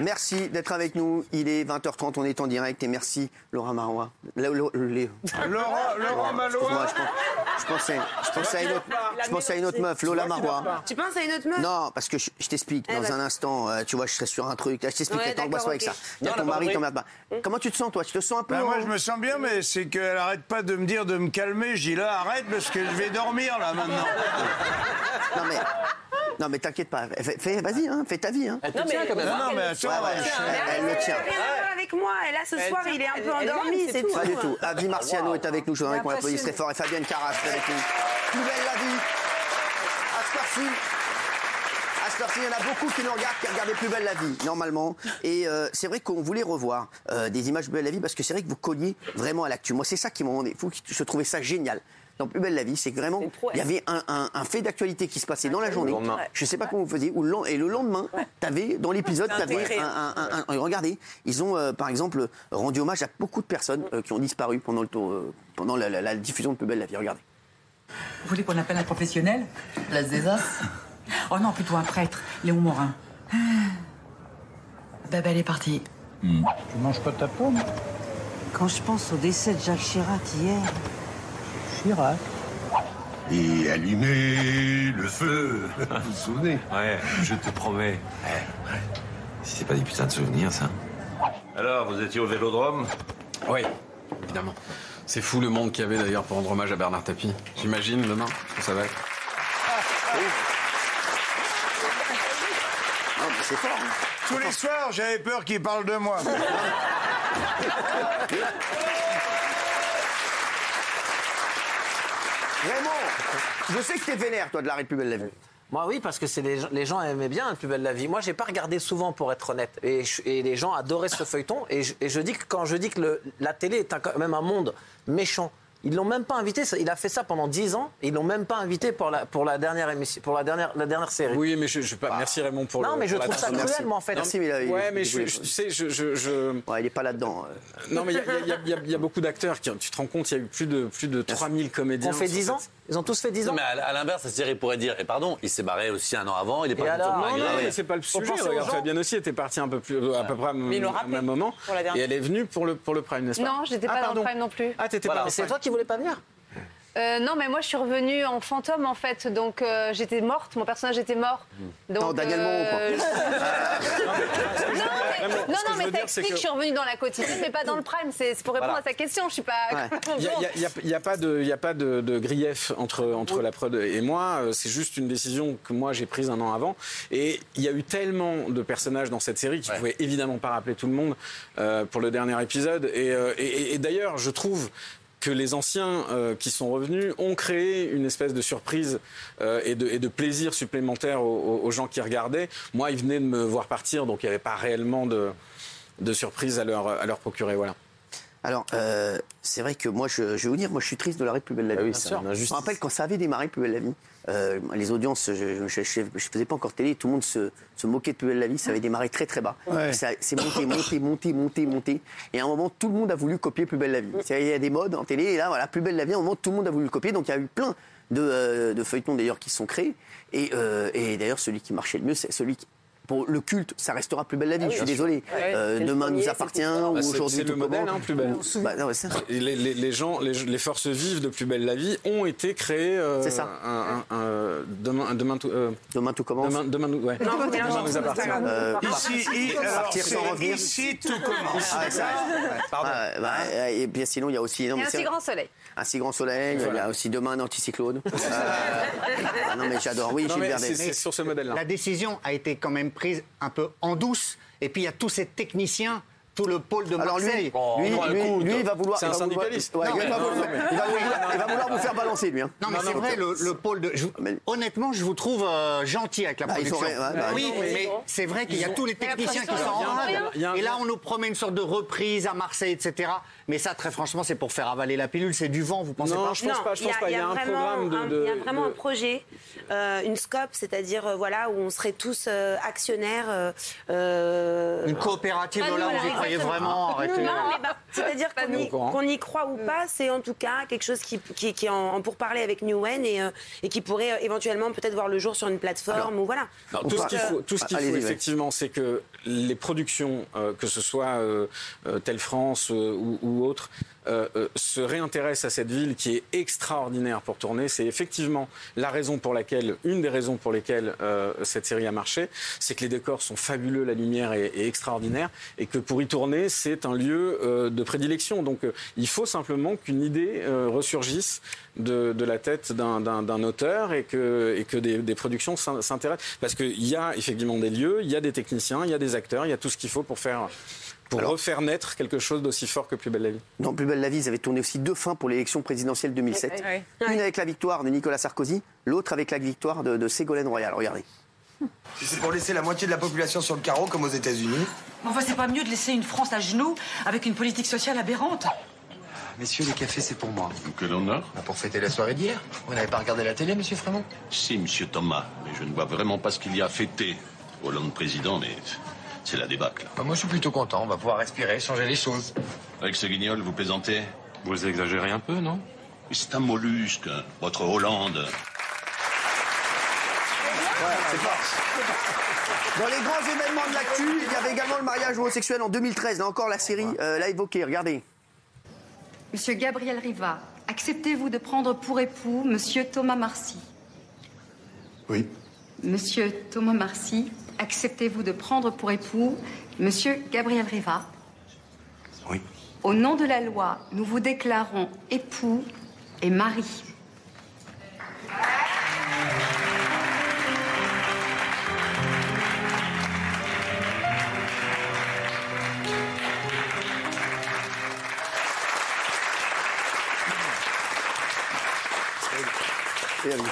Merci d'être avec nous. Il est 20h30, on est en direct et merci Laura Marois. La- la- les- Laurent Excuse-moi, Malois. je, pense- je pensais, je pensais à une autre, je pensais à une autre meuf, Lola Marois. Tu penses à une autre meuf? Non, parce que je, je t'explique Eh dans un instant. euh, tu vois, je serai sur un truc. Là, je t'explique. Ouais, t'angoisses pas avec ça. Il y a ton mari, compris. t'emmerdes pas. Comment tu te sens, toi? Tu te sens un peu. Bah, moi, je me sens bien, mais c'est qu'elle arrête pas de me dire de me calmer. Je dis là, arrête, parce que je vais dormir, là, maintenant. Non mais, non mais t'inquiète pas. Fais, fais- vas-y, hein, fais ta vie. Hein. Elle te tient quand même. Non, non, mais Ouais, attends, ouais, je- elle, elle le tient. Rien à voir avec moi. Et là, ce soir, il est un peu elle endormi, c'est tout. tout. Pas du tout. Avi Marciano est avec nous. Je voudrais qu'on l'applaudisse très fort. Et Fabienne Carras est avec nous. Plus belle la vie. À à ce il y en a beaucoup qui nous regardent, qui regardaient Plus belle la vie, normalement. Et euh, c'est vrai qu'on voulait revoir euh, des images de Plus belle la vie parce que c'est vrai que vous colliez vraiment à l'actu. Moi, c'est ça qui m'a rendu fou. Je trouvais ça génial. Dans Plus belle la vie, c'est que vraiment, il y avait un, un- un fait d'actualité qui se passait dans la journée. lendemain. Je sais pas comment vous faisiez. Ou le len- et le lendemain, t'avais dans l'épisode, t'avais intégré. un, un- un- un- regardez, ils ont euh, par exemple rendu hommage à beaucoup de personnes euh, qui ont disparu pendant le tour, euh, pendant la, la- la diffusion de Plus belle la vie. Regardez. Vous voulez qu'on appelle un professionnel? Place des As Oh non, plutôt un prêtre, Léon Morin. Ah. Elle est partie. Tu manges pas ta pomme Quand je pense au décès de Jacques Chirac hier, Chirac. Et allumer le feu. Vous vous souvenez Ouais, je te promets. Si c'est pas des putains de souvenirs, ça. Alors, vous étiez au vélodrome Oui, évidemment. C'est fou le monde qu'il y avait d'ailleurs pour rendre hommage à Bernard Tapie. J'imagine demain ce que ça va être. Non, mais c'est fort. hein. Tous les soirs, j'avais peur qu'il parle de moi. Vraiment. Je sais que t'es vénère, toi, de l'arrêt de Plus belle la vie. Moi, oui, parce que c'est les, gens- les gens aimaient bien Plus belle la vie. Moi, j'ai pas regardé souvent, pour être honnête. Et, les gens adoraient ce feuilleton. Et je, dis que quand je dis que la télé est quand même un monde méchant, ils l'ont même pas invité. Il a fait ça pendant 10 ans. Et ils l'ont même pas invité pour la, pour la dernière émission, pour la dernière, la dernière série. Oui, mais je, je pas. Merci Raymond pour le. non, mais je trouve ça cruel, moi, en fait. Merci, mais là, il- Ouais, mais il je, sais, je, je, je- Ouais, il est pas là-dedans. euh. non, mais il y a, y y y beaucoup d'acteurs qui, tu te rends compte, il y a eu plus de plus de 3000 comédiens. On fait sur 10 ans? cette- Ils ont tous fait 10 Non, ans mais à, à l'inverse, cette série pourrait dire, et pardon, il s'est barré aussi un an avant, il est tout alors Non, non, mais c'est pas le sujet. Regarde. Fabienne aussi était partie un peu plus, à peu près au même moment. Et elle est venue pour le, pour le Prime, n'est-ce pas Non, j'étais pas dans le. Prime non plus. Ah, t'étais Voilà. pas c'est toi qui voulais pas venir Euh, non, mais moi je suis revenue en fantôme en fait, donc euh, j'étais morte, mon personnage était mort. Donc, Non, Daniel Moreau, quoi. je- non, non, non, mais ça explique que je suis revenue dans la quotidienne, mais pas dans le prime. C'est pour répondre Voilà. à ta question. Je suis pas. Ouais. Il n'y a, pas de, il y a pas de, de grief entre, entre la prod et moi. Euh, C'est juste une décision que moi j'ai prise un an avant. Et il y a eu tellement de personnages dans cette série qui ne pouvaient évidemment pas rappeler tout le monde euh, pour le dernier épisode. Et, euh, et- et- et d'ailleurs, je trouve que les anciens euh, qui sont revenus ont créé une espèce de surprise euh, et, de, et de plaisir supplémentaire aux, aux- gens qui regardaient. Moi, ils venaient de me voir partir, donc il n'y avait pas réellement de, de surprise à leur, à leur procurer. Voilà. Alors, euh, c'est vrai que moi, je, je vais vous dire, moi, je suis triste de l'arrêt de Plus belle la vie. oui, c'est. Je me rappelle quand ça avait démarré Plus belle la vie, euh, les audiences, je, je, je, je faisais pas encore télé, tout le monde se, se moquait de Plus belle la vie, ça avait démarré très très bas. Ouais. Ça- C'est monté, monté, monté, monté, monté. Et à un moment, tout le monde a voulu copier Plus belle la vie. Il y a des modes en télé, et là, voilà, Plus belle la vie, à un moment, tout le monde a voulu le copier. Donc il y a eu plein de, euh, de feuilletons d'ailleurs qui sont créés. Et, euh, et d'ailleurs, celui qui marchait le mieux, c'est celui qui. Pour le culte, ça restera plus belle la vie. je suis désolé. Euh, demain premier, nous appartient ou Bah, aujourd'hui c'est le tout modèle, commence. hein, Plus belle. Bah, non, ouais, c'est ça. Et Les, les- les gens, les, les forces vives de Plus belle la vie ont été créées. euh, C'est ça. Un, un- un- demain, un- demain, tout, euh, Demain tout commence. demain, demain, nous- ouais. Non, Demain appartient. Euh, Ici, Partir sans revenir. ici tout commence. Ah, ça, Pardon. Ah, bah, et puis sinon, il y a aussi. non, Et mais un si grand soleil. Un si grand soleil. Il y a aussi demain un anticyclone. Ah non, mais j'adore. Oui, Gilles c'est sur ce modèle-là. La décision a été quand même prise un peu en douce. Et puis il y a tous ces techniciens, tout le pôle de Alors lui, Marseille. lui, non, lui, il va vouloir. c'est il un va vouloir- syndicaliste. Ouais, Non, il, va vouloir, non, il va vouloir- il va vouloir vous faire balancer, lui. hein. Non, mais c'est vrai, le, le pôle de. je- honnêtement, je vous trouve euh, gentil avec la Bah, production. sont- ouais, bah, oui, mais c'est vrai qu'il y a tous les techniciens qui sont en rade. Et là, on nous promet une sorte de reprise à Marseille, etc. Mais ça, très franchement, c'est pour faire avaler la pilule. C'est du vent, vous pensez Non, pas je pense pas. Je pense pas. Il y a un vraiment programme de. un- de- Il y a vraiment de- un projet, euh, une scope, c'est-à-dire euh, voilà où on serait tous euh, actionnaires. Une coopérative, Ah, nous, croyez vraiment Arrêtez. Non, mais bah, c'est-à-dire qu'on y, croit ou pas, c'est en tout cas quelque chose qui, qui, qui est en, en pourparler avec Newen et, euh, et qui pourrait euh, éventuellement peut-être voir le jour sur une plateforme ou voilà. Non, tout, ce qu'il faut, tout ce qu'il faut, Allez-y, ouais. effectivement, c'est que les productions, euh, que ce soit euh, euh, Telle France euh, ou, euh, se réintéressent à cette ville qui est extraordinaire pour tourner. C'est effectivement la raison pour laquelle, une des raisons pour lesquelles euh, cette série a marché, c'est que les décors sont fabuleux, la lumière est, est extraordinaire, et que pour y tourner, c'est un lieu euh, de prédilection. Donc, euh, il faut simplement qu'une idée euh, ressurgisse de, de la tête d'un- auteur et que, et que des, des productions s'in- s'intéressent. Parce qu'il y a effectivement des lieux, il y a des techniciens, il y a des acteurs, il y a tout ce qu'il faut pour faire. Pour refaire naître quelque chose d'aussi fort que Plus belle la vie. Dans Plus belle la vie, ils avaient tourné aussi deux fins pour l'élection présidentielle 2007. Ouais, Une avec la victoire de Nicolas Sarkozy, l'autre avec la victoire de, de Ségolène Royal. Regardez. Si c'est pour laisser la moitié de la population sur le carreau, comme aux États-Unis. Enfin, c'est pas mieux de laisser une France à genoux avec une politique sociale aberrante. Messieurs, les cafés, c'est pour moi. Quel honneur Pour fêter la soirée d'hier. Vous n'avez pas regardé la télé, monsieur Frémont? Si, monsieur Thomas, mais je ne vois vraiment pas ce qu'il y a à fêter. Hollande président, mais c'est la débâcle. Bah, Moi, je suis plutôt content. On va pouvoir respirer, changer les choses. Avec ce guignol, vous plaisantez? Vous exagérez un peu, non? C'est un mollusque, votre Hollande. Dans les grands événements de l'actu, il y avait également le mariage homosexuel en 2013. Là encore, la série euh, l'a évoqué. Regardez. Monsieur Gabriel Riva, acceptez-vous de prendre pour époux Monsieur Thomas Marcy? Oui. Monsieur Thomas Marcy, acceptez-vous de prendre pour époux Monsieur Gabriel Riva? Oui. Au nom de la loi, nous vous déclarons époux et mari.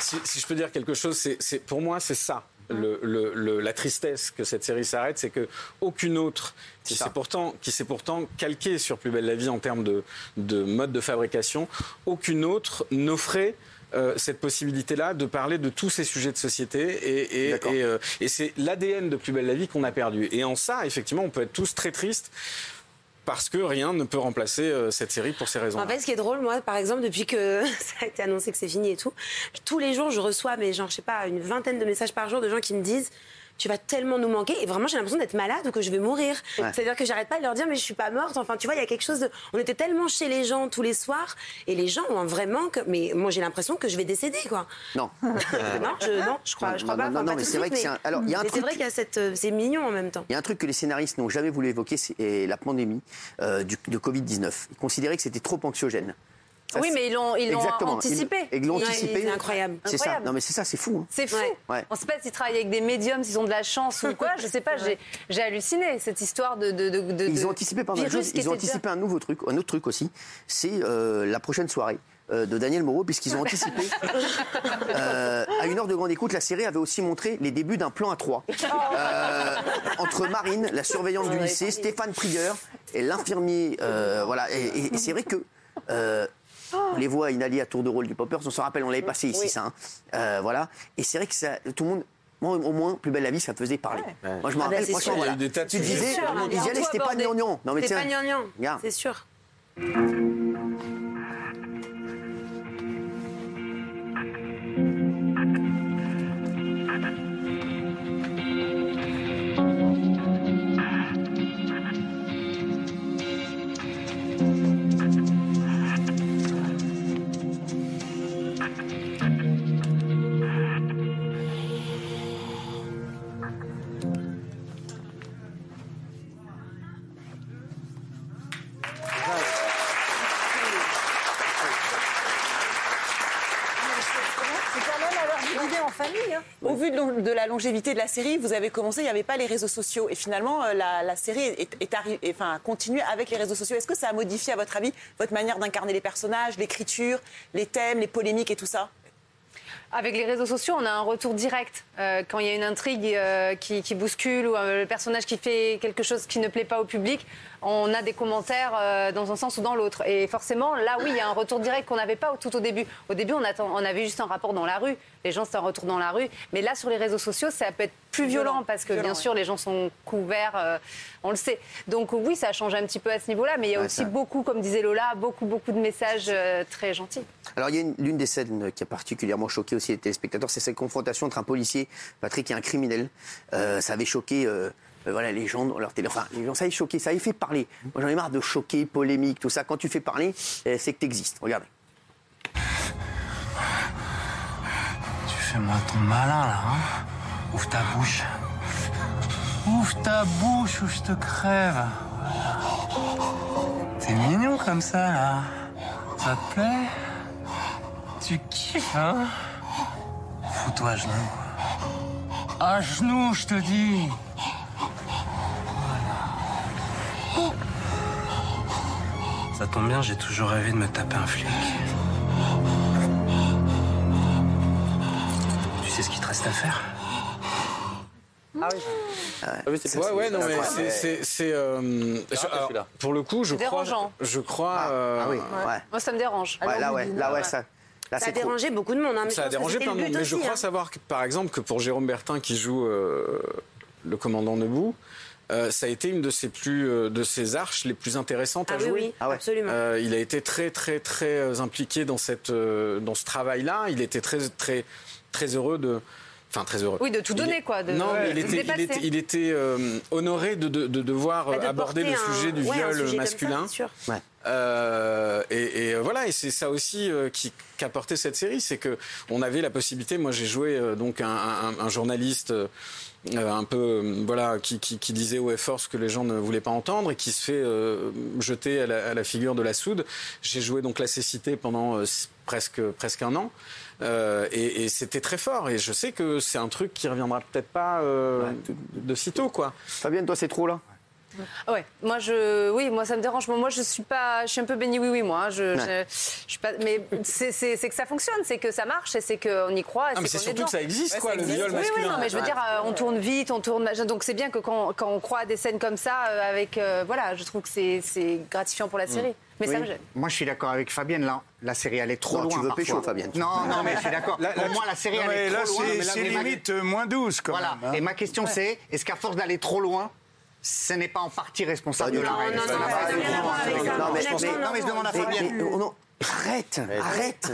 Si, si je peux dire quelque chose, c'est, pour moi, c'est ça. Le, le- le- la tristesse que cette série s'arrête, c'est que aucune autre qui s'est pourtant qui s'est pourtant calquée sur Plus belle la vie en termes de, de mode de fabrication, aucune autre n'offrait euh, cette possibilité-là de parler de tous ces sujets de société et, et, et, euh, et c'est l'ADN de Plus belle la vie qu'on a perdu. Et en ça, effectivement, on peut être tous très tristes parce que rien ne peut remplacer euh, cette série pour ces raisons. En fait, ce qui est drôle, moi, par exemple, depuis que ça a été annoncé que c'est fini et tout, tous les jours, je reçois, mais genre, je sais pas, une vingtaine de messages par jour de gens qui me disent tu vas tellement nous manquer et vraiment j'ai l'impression d'être malade ou que je vais mourir. Ouais. C'est-à-dire que j'arrête pas de leur dire mais je suis pas morte. Enfin tu vois il y a quelque chose de on était tellement chez les gens tous les soirs et les gens ont vraiment que mais moi j'ai l'impression que je vais décéder quoi. Non. non, je non, je crois Non, je crois non, pas. non, Enfin, non, pas mais c'est vrai que c'est un- alors, y a un vrai qu'il y a cette euh, c'est mignon en même temps. Il y a un truc que les scénaristes n'ont jamais voulu évoquer, c'est la pandémie euh, du, de Covid-19. Ils considéraient que c'était trop anxiogène. Ça, Oui, mais ils l'ont anticipé. Ils, ils l'ont Ouais, anticipé. c'est incroyable. C'est ça. Non, mais c'est ça, c'est fou. hein. C'est fou. Ouais. On ne sait pas s'ils travaillent avec des médiums, s'ils ont de la chance ou quoi. Je sais pas. J'ai j'ai halluciné cette histoire de. de, de, de- Ils ont anticipé virus Ils ont déjà- anticipé un nouveau truc, un autre truc aussi. C'est euh, la prochaine soirée. euh, de Daniel Moreau, puisqu'ils ont anticipé. Euh, à une heure de grande écoute, la série avait aussi montré les débuts d'un plan à trois. Euh, entre Marine, la surveillante du lycée, Stéphane Prieure et l'infirmier. euh, voilà. Et, et- et c'est vrai que. On les voit inhaler à tour de rôle du Poppers, on se rappelle, on l'avait passé ici, ça. hein. Euh, voilà. Et c'est vrai que ça, tout le monde. Moi, au moins, plus belle la vie, ça me faisait parler. Moi, je me Ah, rappelle, c'est franchement, sûr. voilà. Tu sujets. disais, hein, ils y allaient, c'était pas gnangnan. Non, mais C'est tiens, pas gnangnan, regarde. c'est sûr. C'est quand même à l'heure du dîner en famille. hein. Au vu de, la longévité de la série, vous avez commencé, il n'y avait pas les réseaux sociaux. Et finalement, euh, la, la série est, est arri- est- enfin, continue avec les réseaux sociaux. Est-ce que ça a modifié, à votre avis, votre manière d'incarner les personnages, l'écriture, les thèmes, les polémiques et tout ça? Avec les réseaux sociaux, on a un retour direct. Euh, quand il y a une intrigue euh, qui, qui bouscule ou euh, le personnage qui fait quelque chose qui ne plaît pas au public, on a des commentaires euh, dans un sens ou dans l'autre. Et forcément, là, oui, il y a un retour direct qu'on n'avait pas tout au début. Au début, on, attend- on avait juste un rapport dans la rue. les gens, c'est un retour dans la rue. Mais là, sur les réseaux sociaux, ça peut être plus violent, parce que, Violent, bien ouais. sûr, les gens sont couverts, euh, on le sait. Donc oui, ça change un petit peu à ce niveau-là, mais il y a Ouais, aussi ça- beaucoup, comme disait Lola, beaucoup, beaucoup de messages euh, très gentils. Alors, il y a une- l'une des scènes qui a particulièrement choqué aussi les téléspectateurs, c'est cette confrontation entre un policier, Patrick, et un criminel. Euh, ça avait choqué. euh, euh, voilà, les gens leur télé. Ça avait choqué, ça avait fait parler. Moi, j'en ai marre de choquer, polémique, tout ça. Quand tu fais parler, c'est que tu existes. Regardez. Tu fais moi ton malin là, hein Ouvre ta bouche. Ouvre ta bouche ou je te crève. T'es mignon comme ça là. Ça te plaît? Tu kiffes, hein? Fous-toi à. À genoux, je te dis. Voilà. Ça tombe bien, j'ai toujours rêvé de me taper un flic. Tu sais ce qu'il te reste à faire? Ah oui. Ouais, ouais, non, mais c'est- c'est. c'est, euh, alors, pour le coup, je crois. dérangeant. Je crois. euh, Ah oui, ouais. Moi, ça me dérange. Ouais, là, ouais, là, ouais, ça. Là, Ça a trop. dérangé beaucoup de monde. hein, mais je Ça a dérangé plein de monde. but Mais je crois hein. savoir, que, par exemple, que pour Jérôme Bertin, qui joue euh, le commandant Nebou, euh, ça a été une de ses plus, euh, de ses arches les plus intéressantes Ah à oui, jouer. oui, Ah ouais. absolument. Euh, il a été très, très, très impliqué dans cette, euh, dans ce travail-là. Il était très, très, très heureux de. Enfin, très heureux. Oui, de tout donner, quoi, de- non, mais il était, il était, il était, euh, honoré de, de, de devoir Bah, de euh, aborder le un- sujet du ouais, viol sujet ça, masculin. c'est sûr. Euh, et, et, euh, voilà, et c'est ça aussi euh, qui qu'a porté cette série, c'est que on avait la possibilité. Moi, j'ai joué euh, donc un, un- un journaliste. euh, un peu voilà qui, qui, qui disait au effort ce que les gens ne voulaient pas entendre et qui se fait euh, jeter à la, à la figure de la soude. J'ai joué donc la cécité pendant euh, presque presque un an euh, et, et c'était très fort et je sais que c'est un truc qui reviendra peut-être pas euh, de, de sitôt quoi. Fabienne, toi c'est trop là? Ouais, moi je, oui, moi ça me dérange. Moi, je suis pas, je suis un peu béni oui oui moi. hein. Je, Ouais. je, je suis pas, mais c'est que ça fonctionne, c'est que ça marche et c'est qu'on y croit. et Ah, mais c'est est surtout que ça existe, quoi, ça le existe. viol Oui, oui, masculin. non, mais je veux Ouais. dire, euh, on tourne vite, on tourne, donc c'est bien que quand, quand on croit à des scènes comme ça, euh, avec, euh, voilà, je trouve que c'est c'est gratifiant pour la série. Mais ça Oui. me gêne. Moi, je suis d'accord avec Fabienne. Là, la série, elle est trop Non, loin. tu veux parfois. pécho, Fabienne. Non, non, mais je suis d'accord. Pour moi, la série, non, elle mais est là, trop loin. c'est- mais là, c'est mais ma- limite, euh, moins 12, quand voilà. même, hein. Et ma question, Ouais. c'est est-ce qu'à force d'aller trop loin, ce n'est pas en partie responsable de l'arrêt Non, non, mais je demande à Fabienne. Mais- oh, non. Arrête, arrête,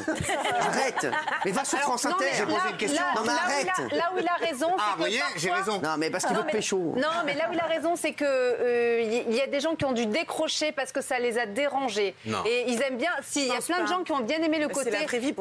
arrête. Mais va sur France Inter. mais là- là- Non, mais là où arrête. il a- Là où il a raison, Ah, vous voyez, j'ai raison. Non, mais parce qu'il veut pécho. Non, mais là où il a raison, c'est que euh, il y a des gens qui ont dû décrocher parce que ça les a dérangés. Non. Et ils aiment bien. Si, il y a plein de gens qui ont bien aimé le côté,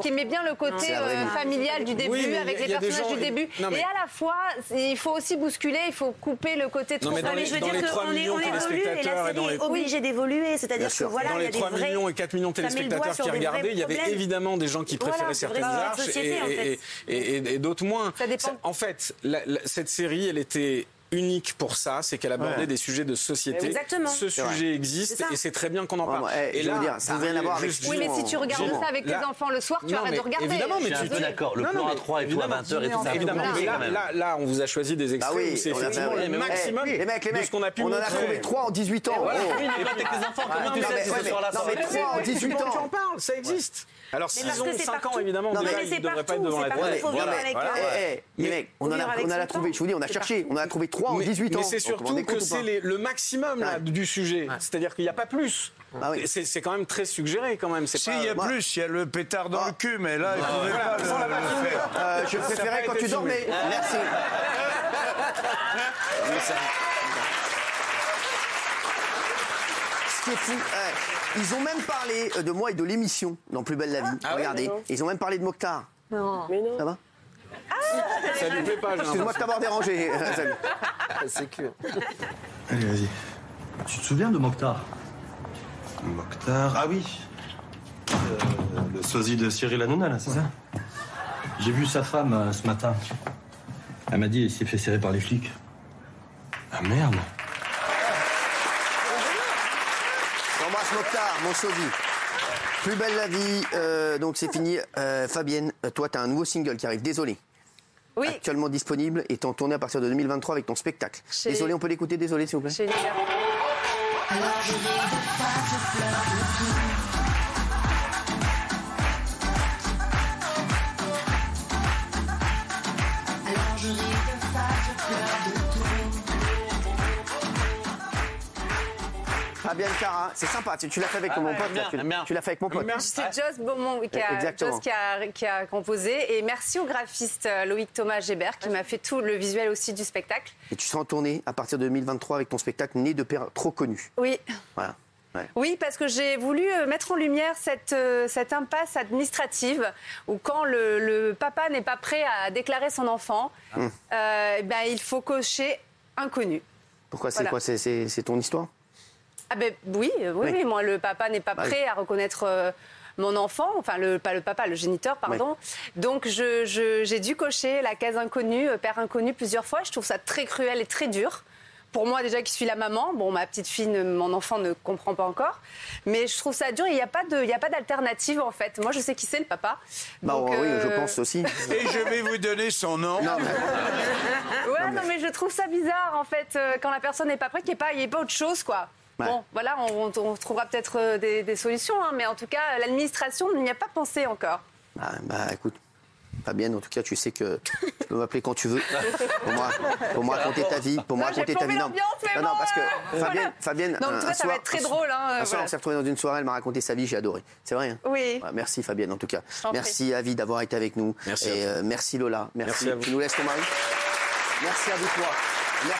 qui aimaient bien le côté euh, familial du début Oui, avec il y a- les personnages gens- du début. Non, mais- Et à la fois, il faut aussi bousculer, il faut couper le côté Non, trop mais dans Non, les- mais je veux dans dire qu'on 3 est, millions on de évolue et la série est obligée d'évoluer. C'est-à-dire que voilà, il y a des 3 vrais... millions et 4 millions de téléspectateurs qui regardaient, il y avait évidemment des gens qui préféraient certaines arches et, société, en et- et- et- et d'autres moins. Ça dépend. Ça- En fait, la- la- cette série, elle était unique pour ça, c'est qu'elle abordait Ouais. des sujets de société. Exactement. Ce sujet existe et c'est très bien qu'on en parle. et là, dire, ça n'a rien à voir avec Oui, mais si tu regardes ça avec tes Là- enfants le soir, tu Non, arrêtes mais de regarder. Évidemment, mais Je suis tu un peu d'accord, le Non, plan à 3 et tout à évidemment. 20h et tout ça. Évidemment, mais là, là, là, on vous a choisi des Bah extraits oui, où c'est effectivement oui, le mais- maximum Les mecs, les de mecs, ce qu'on a pu on en a trouvé 3 en 18 ans. voilà. Oh. Oui, mais avec tes enfants, comment Non, tu mais- sais ouais, ce mais- soir-là non, mais va trois en 18 Tu ans. en parles, ça existe. Alors Mais s'ils ont que c'est 5 ans, évidemment, mais ils ne devraient pas être devant la télé. mecs, on a, trouvé, je vous dis, on a cherché, on en a trouvé 3 en Mais- 18 ans. Mais c'est surtout que c'est le maximum là, Ouais. du sujet. C'est-à-dire qu'il n'y a pas plus. Ah oui. C'est c'est quand même très suggéré quand même. C'est Si, pas- il y a moi- plus, il y a le pétard dans Ah. le cul, mais là, il ne pouvait Voilà, pas le, le faire. Euh, je préférais quand tu dormais. filmé. Merci. Mais ça- Ce qui est fou, ouais, ils ont même parlé euh, de moi et de l'émission dans Plus belle la vie. Ah ouais Regardez, ils ont même parlé de Mokhtar. Non. Ça va? Ça lui plaît pas, Excuse-moi de t'avoir dérangé. C'est que. Allez, vas-y. Tu te souviens de Mokhtar? Mokhtar. Ah oui. Euh, le sosie de Cyril Hanouna, là, c'est ça? J'ai vu sa femme euh, ce matin. Elle m'a dit qu'il s'est fait serrer par les flics. Ah merde. J'embrasse Mokhtar, mon sosie. Plus belle la vie, euh, donc c'est fini. Euh, Fabienne, toi, tu as un nouveau single qui arrive, désolé. Oui. Actuellement disponible et en tournée à partir de 2023 avec ton spectacle. Chez- Désolé, on peut l'écouter, désolé, s'il vous plaît. Chez. Fabienne Cara, c'est sympa. Tu, tu l'as fait avec Ah mon ouais, pote. là. bien, Tu, bien. tu l'as fait avec mon pote. C'est Joss Beaumont qui a, Exactement. Joss qui a- qui a composé. Et merci au graphiste euh, Loïc Thomas Gébert qui m'a fait tout le visuel aussi du spectacle. Et tu seras en tournée à partir de 2023 avec ton spectacle Né de père trop connu. Oui. Voilà. Ouais. Oui, parce que j'ai voulu euh, mettre en lumière cette, euh, cette impasse administrative où quand le, le papa n'est pas prêt à déclarer son enfant, Hum. euh, eh ben, il faut cocher inconnu. Pourquoi c'est Voilà. quoi? C'est ton histoire? Ah ben oui, euh, oui, Oui. oui, moi le papa n'est pas Bah oui. prêt à reconnaître euh, mon enfant, enfin le pas le papa, le géniteur, pardon. Donc je- je- j'ai dû cocher la case inconnue, euh, père inconnu plusieurs fois. Je trouve ça très cruel et très dur. Pour moi déjà qui suis la maman, bon ma petite fille, ne- mon enfant ne comprend pas encore, mais je trouve ça dur. Il n'y a pas de, il y a pas d'alternative en fait. Moi je sais qui c'est le papa. Bah Donc, oui, je pense aussi. Et je vais vous donner son nom. Non, mais- Ouais, non mais... je trouve ça bizarre en fait quand la personne n'est pas prête, qu'il n'y ait pas, il y ait pas autre chose quoi. Ouais. Bon, voilà, on, trouvera peut-être euh, des, des solutions, hein, mais en tout cas, l'administration n'y a pas pensé encore. Bah, bah, écoute, Fabienne, en tout cas, tu sais que tu peux m'appeler quand tu veux. Pour moi, pour moi raconter ta vie, pour moi Non, j'ai raconter ta vie. plombé l'ambiance, mais non, non, bon, parce que euh, Fabienne, voilà. Fabienne, Non, en un- tout cas, un ça va soir- être très un- drôle, hein, un soir, voilà. on s'est retrouvés dans une soirée, elle m'a raconté sa vie, j'ai adoré. C'est vrai. hein Oui. Ouais, merci Fabienne, en tout cas. Merci Avi d'avoir été avec nous. Merci Et euh, merci Lola. Merci. Merci à vous. Tu nous laisses ton mari? Merci à vous trois.